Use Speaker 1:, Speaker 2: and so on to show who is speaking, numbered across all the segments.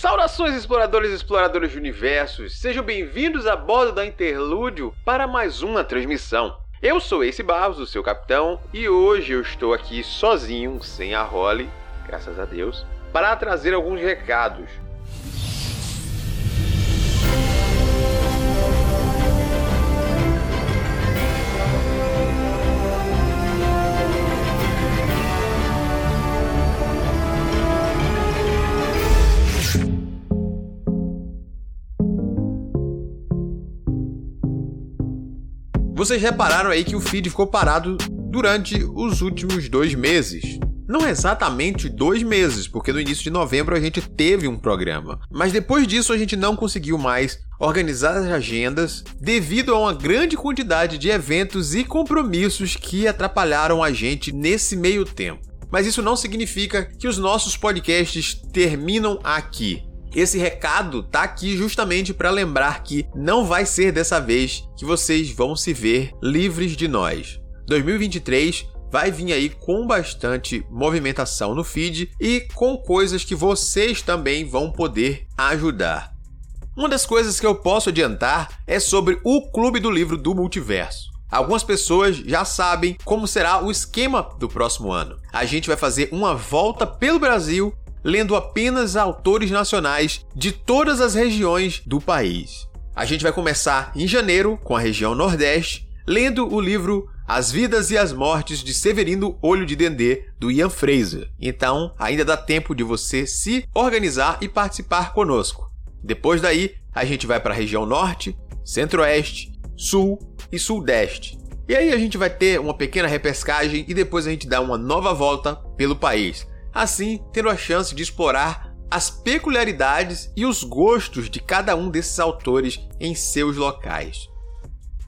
Speaker 1: Saudações, exploradores e exploradoras de universos! Sejam bem-vindos a bordo da Interlúdio para mais uma transmissão. Eu sou Ace Barros, o seu capitão, e hoje eu estou aqui sozinho, sem a Holly, graças a Deus, para trazer alguns recados. Vocês repararam aí que o feed ficou parado durante os últimos dois meses. Não exatamente dois meses, porque no início de novembro a gente teve um programa. Mas depois disso a gente não conseguiu mais organizar as agendas devido a uma grande quantidade de eventos e compromissos que atrapalharam a gente nesse meio tempo. Mas isso não significa que os nossos podcasts terminam aqui. Esse recado tá aqui justamente para lembrar que não vai ser dessa vez que vocês vão se ver livres de nós. 2023 vai vir aí com bastante movimentação no feed e com coisas que vocês também vão poder ajudar. Uma das coisas que eu posso adiantar é sobre o Clube do Livro do Multiverso. Algumas pessoas já sabem como será o esquema do próximo ano. A gente vai fazer uma volta pelo Brasil lendo apenas autores nacionais de todas as regiões do país. A gente vai começar em janeiro com a região Nordeste, lendo o livro As Vidas e as Mortes de Severino Olho de Dendê, do Ian Fraser. Então, ainda dá tempo de você se organizar e participar conosco. Depois daí, a gente vai para a região Norte, Centro-Oeste, Sul e Sudeste. E aí a gente vai ter uma pequena repescagem e depois a gente dá uma nova volta pelo país assim tendo a chance de explorar as peculiaridades e os gostos de cada um desses autores em seus locais.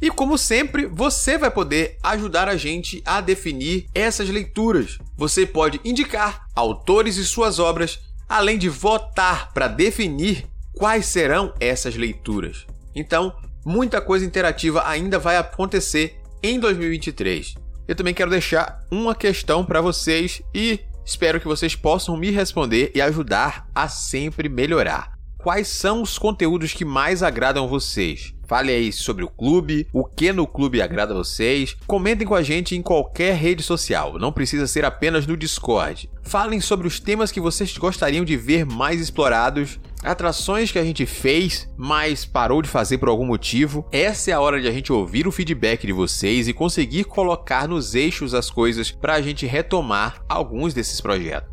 Speaker 1: E como sempre, você vai poder ajudar a gente a definir essas leituras. Você pode indicar autores e suas obras, além de votar para definir quais serão essas leituras. Então, muita coisa interativa ainda vai acontecer em 2023. Eu também quero deixar uma questão para vocês e Espero que vocês possam me responder e ajudar a sempre melhorar. Quais são os conteúdos que mais agradam vocês? Fale aí sobre o clube, o que no clube agrada a vocês. Comentem com a gente em qualquer rede social, não precisa ser apenas no Discord. Falem sobre os temas que vocês gostariam de ver mais explorados atrações que a gente fez, mas parou de fazer por algum motivo. Essa é a hora de a gente ouvir o feedback de vocês e conseguir colocar nos eixos as coisas para a gente retomar alguns desses projetos.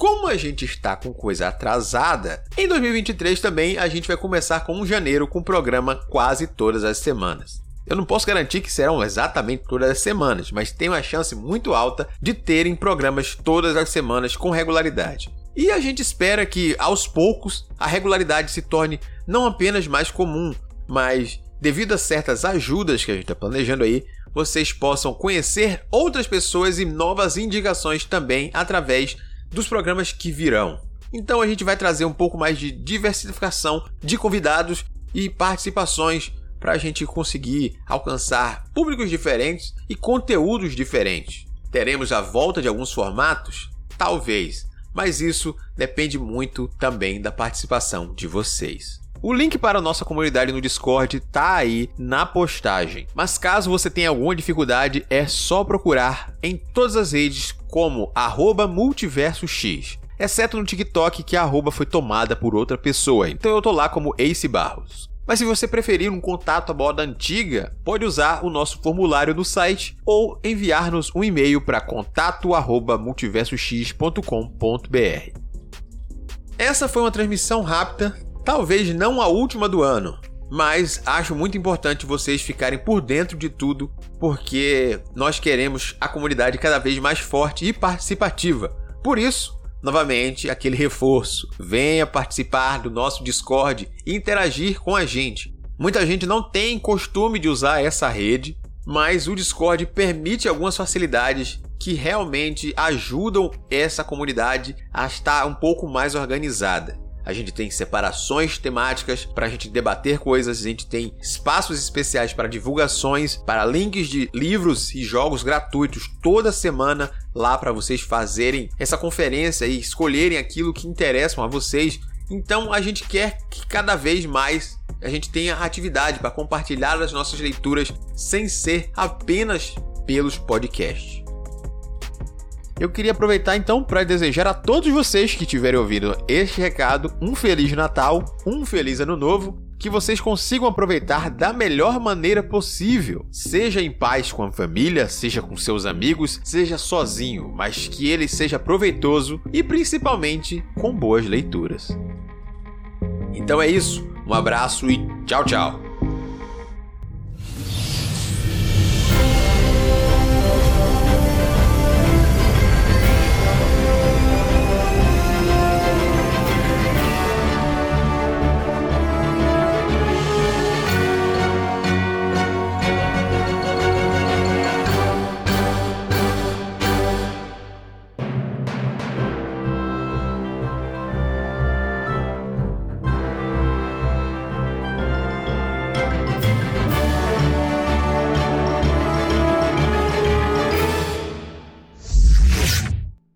Speaker 1: Como a gente está com coisa atrasada, em 2023 também a gente vai começar com um janeiro com programa quase todas as semanas. Eu não posso garantir que serão exatamente todas as semanas, mas tem uma chance muito alta de terem programas todas as semanas com regularidade. E a gente espera que, aos poucos, a regularidade se torne não apenas mais comum, mas, devido a certas ajudas que a gente está planejando aí, vocês possam conhecer outras pessoas e novas indicações também através dos programas que virão. Então a gente vai trazer um pouco mais de diversificação de convidados e participações para a gente conseguir alcançar públicos diferentes e conteúdos diferentes. Teremos a volta de alguns formatos? Talvez, mas isso depende muito também da participação de vocês. O link para a nossa comunidade no Discord está aí na postagem. Mas caso você tenha alguma dificuldade, é só procurar em todas as redes como multiversox, exceto no TikTok que a arroba foi tomada por outra pessoa. Então eu tô lá como Ace Barros. Mas se você preferir um contato à moda antiga, pode usar o nosso formulário no site ou enviar-nos um e-mail para contato@multiversox.com.br. Essa foi uma transmissão rápida, talvez não a última do ano, mas acho muito importante vocês ficarem por dentro de tudo, porque nós queremos a comunidade cada vez mais forte e participativa. Por isso, Novamente, aquele reforço. Venha participar do nosso Discord e interagir com a gente. Muita gente não tem costume de usar essa rede, mas o Discord permite algumas facilidades que realmente ajudam essa comunidade a estar um pouco mais organizada. A gente tem separações temáticas para a gente debater coisas, a gente tem espaços especiais para divulgações, para links de livros e jogos gratuitos toda semana lá para vocês fazerem essa conferência e escolherem aquilo que interessam a vocês Então a gente quer que cada vez mais a gente tenha atividade para compartilhar as nossas leituras sem ser apenas pelos podcasts. Eu queria aproveitar então para desejar a todos vocês que estiverem ouvindo este recado um feliz Natal, um feliz Ano Novo, que vocês consigam aproveitar da melhor maneira possível, seja em paz com a família, seja com seus amigos, seja sozinho, mas que ele seja proveitoso e principalmente com boas leituras. Então é isso, um abraço e tchau, tchau.